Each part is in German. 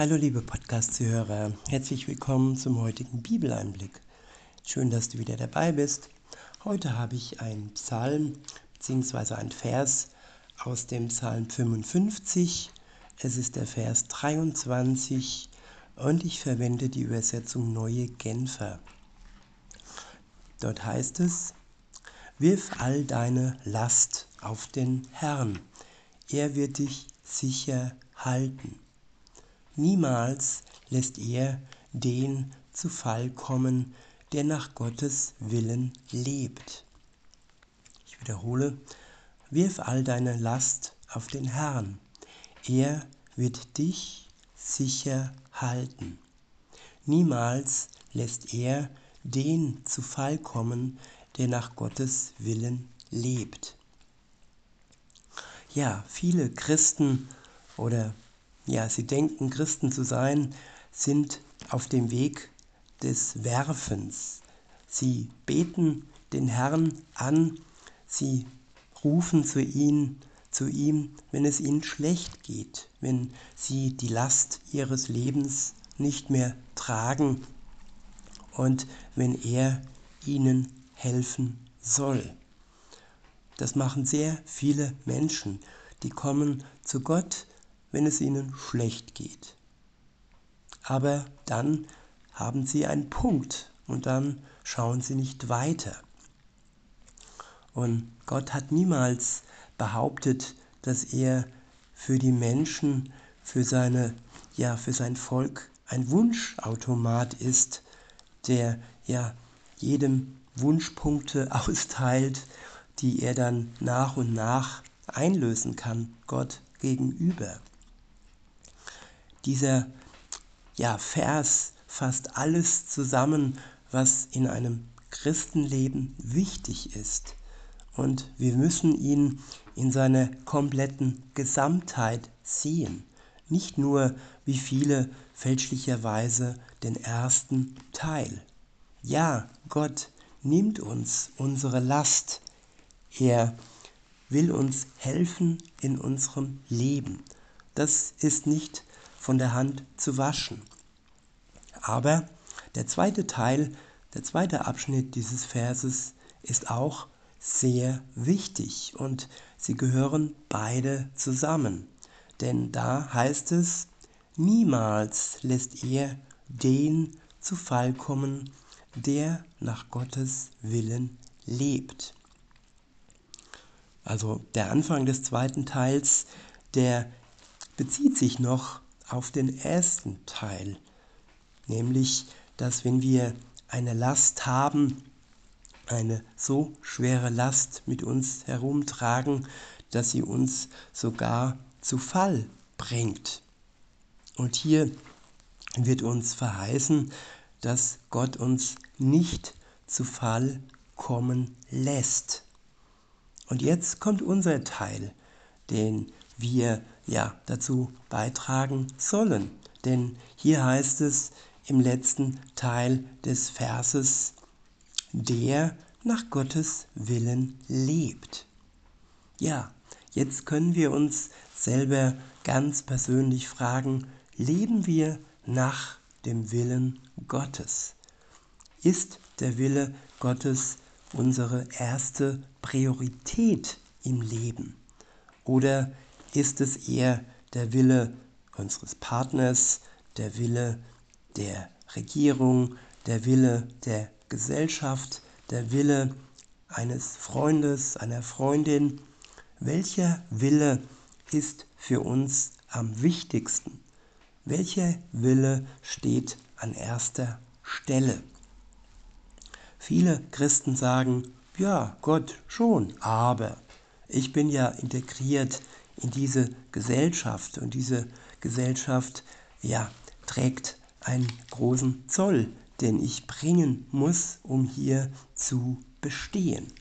Hallo liebe Podcast-Zuhörer, herzlich willkommen zum heutigen Bibeleinblick. Schön, dass du wieder dabei bist. Heute habe ich einen Psalm bzw. einen Vers aus dem Psalm 55. Es ist der Vers 23 und ich verwende die Übersetzung Neue Genfer. Dort heißt es, Wirf all deine Last auf den Herrn, er wird dich sicher halten. Niemals lässt er den zu Fall kommen, der nach Gottes Willen lebt. Ich wiederhole, wirf all deine Last auf den Herrn. Er wird dich sicher halten. Niemals lässt er den zu Fall kommen, der nach Gottes Willen lebt. Ja, viele Christen oder ja, sie denken, Christen zu sein, sind auf dem Weg des Werfens. Sie beten den Herrn an, sie rufen zu ihm, zu ihm, wenn es ihnen schlecht geht, wenn sie die Last ihres Lebens nicht mehr tragen und wenn er ihnen helfen soll. Das machen sehr viele Menschen, die kommen zu Gott wenn es ihnen schlecht geht. Aber dann haben sie einen Punkt und dann schauen sie nicht weiter. Und Gott hat niemals behauptet, dass er für die Menschen, für seine ja, für sein Volk ein Wunschautomat ist, der ja jedem Wunschpunkte austeilt, die er dann nach und nach einlösen kann, Gott gegenüber. Dieser ja, Vers fasst alles zusammen, was in einem Christenleben wichtig ist. Und wir müssen ihn in seiner kompletten Gesamtheit sehen. Nicht nur, wie viele fälschlicherweise den ersten Teil. Ja, Gott nimmt uns unsere Last. Er will uns helfen in unserem Leben. Das ist nicht von der Hand zu waschen. Aber der zweite Teil, der zweite Abschnitt dieses Verses ist auch sehr wichtig und sie gehören beide zusammen. Denn da heißt es, niemals lässt er den zu Fall kommen, der nach Gottes Willen lebt. Also der Anfang des zweiten Teils, der bezieht sich noch auf den ersten Teil, nämlich, dass wenn wir eine Last haben, eine so schwere Last mit uns herumtragen, dass sie uns sogar zu Fall bringt. Und hier wird uns verheißen, dass Gott uns nicht zu Fall kommen lässt. Und jetzt kommt unser Teil, den wir ja dazu beitragen sollen. Denn hier heißt es im letzten Teil des Verses, der nach Gottes Willen lebt. Ja, jetzt können wir uns selber ganz persönlich fragen, leben wir nach dem Willen Gottes? Ist der Wille Gottes unsere erste Priorität im Leben? Oder ist es eher der Wille unseres Partners, der Wille der Regierung, der Wille der Gesellschaft, der Wille eines Freundes, einer Freundin. Welcher Wille ist für uns am wichtigsten? Welcher Wille steht an erster Stelle? Viele Christen sagen, ja, Gott schon, aber ich bin ja integriert in diese Gesellschaft und diese Gesellschaft ja, trägt einen großen Zoll, den ich bringen muss, um hier zu bestehen.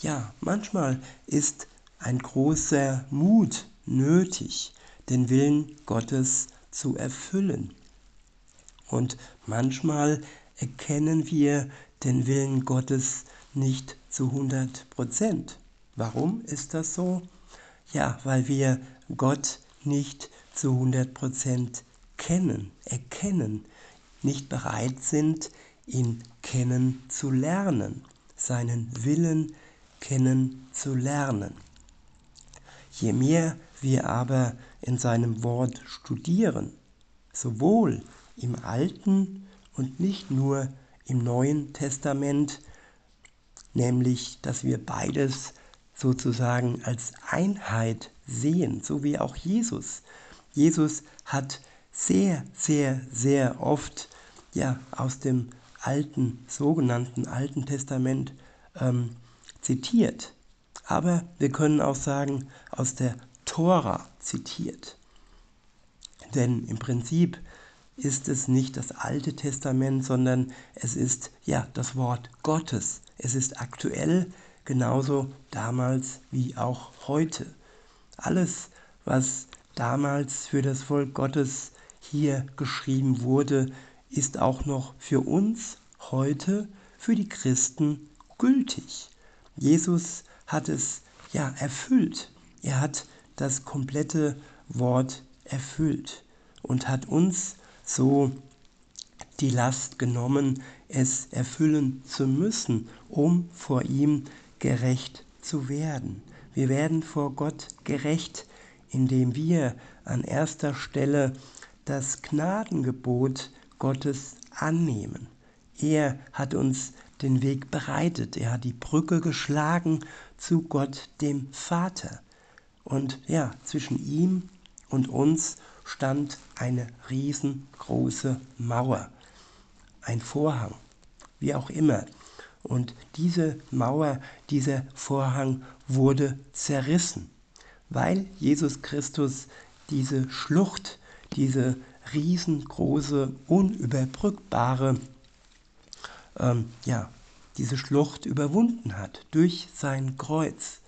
Ja, manchmal ist ein großer Mut nötig, den Willen Gottes zu erfüllen. Und manchmal erkennen wir den Willen Gottes nicht zu 100 Prozent. Warum ist das so? Ja, weil wir Gott nicht zu 100% kennen, erkennen, nicht bereit sind, ihn kennen zu lernen, seinen Willen kennen zu lernen. Je mehr wir aber in seinem Wort studieren, sowohl im Alten und nicht nur im Neuen Testament, nämlich dass wir beides sozusagen als Einheit sehen, so wie auch Jesus. Jesus hat sehr, sehr, sehr oft ja, aus dem alten, sogenannten Alten Testament ähm, zitiert. Aber wir können auch sagen, aus der Tora zitiert. Denn im Prinzip ist es nicht das Alte Testament, sondern es ist ja das Wort Gottes. Es ist aktuell genauso damals wie auch heute. Alles, was damals für das Volk Gottes hier geschrieben wurde, ist auch noch für uns heute, für die Christen gültig. Jesus hat es ja erfüllt. Er hat das komplette Wort erfüllt und hat uns so die Last genommen, es erfüllen zu müssen, um vor ihm gerecht zu werden. Wir werden vor Gott gerecht, indem wir an erster Stelle das Gnadengebot Gottes annehmen. Er hat uns den Weg bereitet, er hat die Brücke geschlagen zu Gott dem Vater. Und ja, zwischen ihm und uns stand eine riesengroße Mauer, ein Vorhang, wie auch immer. Und diese Mauer, dieser Vorhang wurde zerrissen, weil Jesus Christus diese Schlucht, diese riesengroße, unüberbrückbare, ähm, ja, diese Schlucht überwunden hat durch sein Kreuz.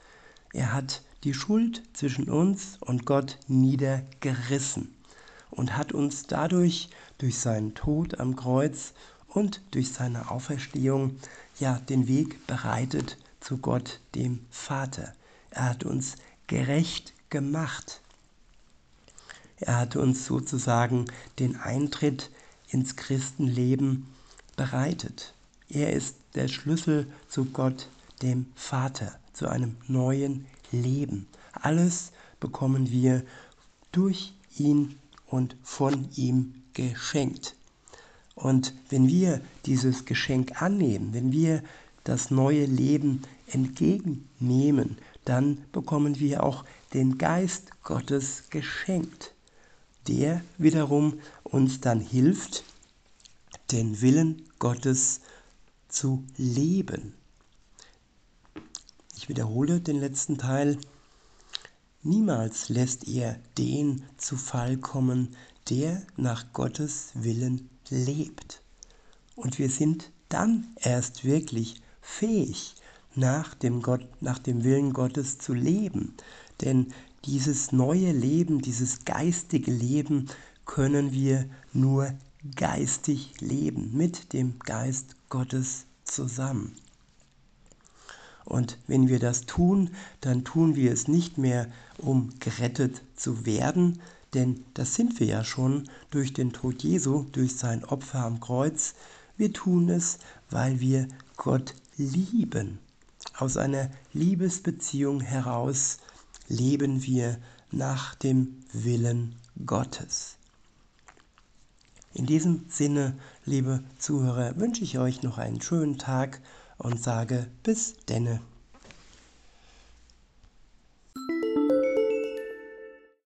Er hat die Schuld zwischen uns und Gott niedergerissen und hat uns dadurch durch seinen Tod am Kreuz und durch seine Auferstehung ja den Weg bereitet zu Gott dem Vater. Er hat uns gerecht gemacht. Er hat uns sozusagen den Eintritt ins Christenleben bereitet. Er ist der Schlüssel zu Gott, dem Vater, zu einem neuen Leben. Alles bekommen wir durch ihn und von ihm geschenkt. Und wenn wir dieses Geschenk annehmen, wenn wir das neue Leben entgegennehmen, dann bekommen wir auch den Geist Gottes geschenkt, der wiederum uns dann hilft, den Willen Gottes zu leben. Ich wiederhole den letzten Teil. Niemals lässt er den zu Fall kommen, der nach Gottes Willen lebt. Und wir sind dann erst wirklich fähig, nach dem, Gott, nach dem Willen Gottes zu leben. Denn dieses neue Leben, dieses geistige Leben können wir nur geistig leben, mit dem Geist Gottes zusammen. Und wenn wir das tun, dann tun wir es nicht mehr, um gerettet zu werden, denn das sind wir ja schon durch den Tod Jesu, durch sein Opfer am Kreuz. Wir tun es, weil wir Gott lieben. Aus einer Liebesbeziehung heraus leben wir nach dem Willen Gottes. In diesem Sinne, liebe Zuhörer, wünsche ich euch noch einen schönen Tag und sage bis denne.